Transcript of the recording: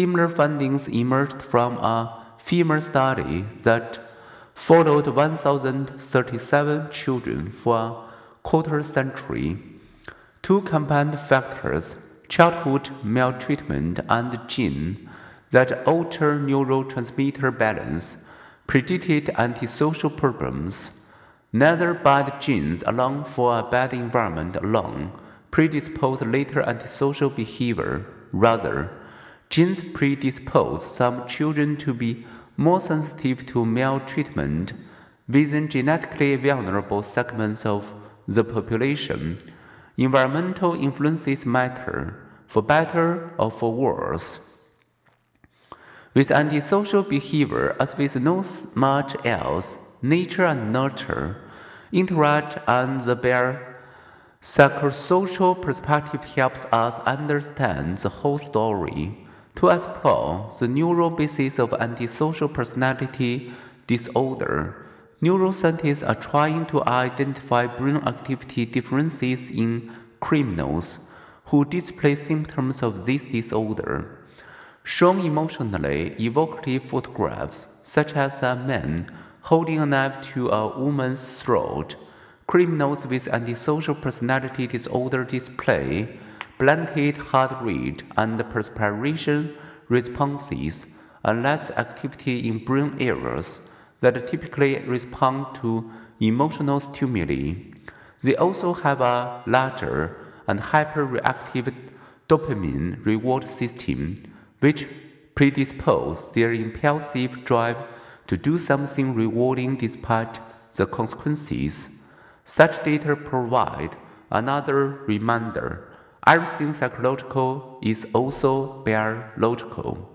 Similar findings emerged from a female study that followed 1,037 children for a quarter century. Two combined factors, childhood maltreatment and gene that alter neurotransmitter balance, predicted antisocial problems. Neither bad genes along for a bad environment alone predispose later antisocial behavior. Rather, genes predispose some children to be more sensitive to maltreatment within genetically vulnerable segments of the population. Environmental influences matter, for better or for worse. With antisocial behavior, as with no much else, nature and nurture interact and the bare psychosocial perspective helps us understand the whole story. To explore the neural basis of antisocial personality disorder, neuroscientists are trying to identify brain activity differences in criminals who display symptoms of this disorder. Shown emotionally evocative photographs, such as a man holding a knife to a woman's throat, criminals with antisocial personality disorder display blunted heart rate and perspiration responses and less activity in brain areas that typically respond to emotional stimuli. They also have a larger and hyperreactive dopamine reward system, which predispose their impulsive drive to do something rewarding despite the consequences. Such data provide another reminder Everything psychological is also biological.